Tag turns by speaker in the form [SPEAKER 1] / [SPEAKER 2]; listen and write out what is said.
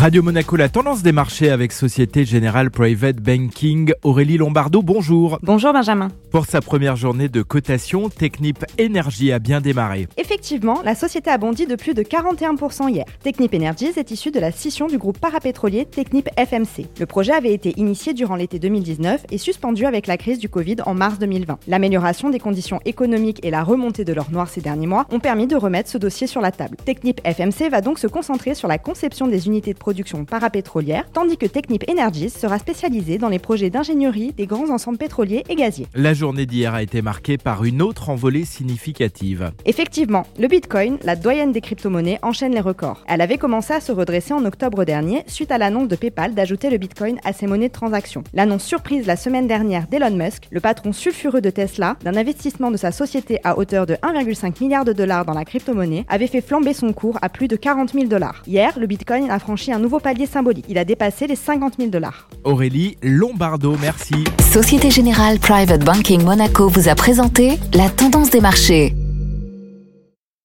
[SPEAKER 1] Radio Monaco, la tendance des marchés avec Société Générale Private Banking. Aurélie Lombardo, bonjour.
[SPEAKER 2] Bonjour Benjamin.
[SPEAKER 1] Pour sa première journée de cotation, Technip Energy a bien démarré.
[SPEAKER 2] Effectivement, la société a bondi de plus de 41% hier. Technip Energies est issue de la scission du groupe parapétrolier Technip FMC. Le projet avait été initié durant l'été 2019 et suspendu avec la crise du Covid en mars 2020. L'amélioration des conditions économiques et la remontée de l'or noir ces derniers mois ont permis de remettre ce dossier sur la table. Technip FMC va donc se concentrer sur la conception des unités de production parapétrolière, tandis que Technip Energies sera spécialisé dans les projets d'ingénierie des grands ensembles pétroliers et gaziers.
[SPEAKER 1] La journée d'hier a été marquée par une autre envolée significative.
[SPEAKER 2] Effectivement, le Bitcoin, la doyenne des crypto-monnaies, enchaîne les records. Elle avait commencé à se redresser en octobre dernier suite à l'annonce de PayPal d'ajouter le Bitcoin à ses monnaies de transaction. L'annonce surprise la semaine dernière d'Elon Musk, le patron sulfureux de Tesla, d'un investissement de sa société à hauteur de 1,5 milliard de dollars dans la crypto-monnaie, avait fait flamber son cours à plus de 40 000 dollars. Hier, le Bitcoin a franchi un nouveau palier symbolique. Il a dépassé les 50 000 dollars.
[SPEAKER 1] Aurélie Lombardo, merci.
[SPEAKER 3] Société Générale Private Banking Monaco vous a présenté la tendance des marchés.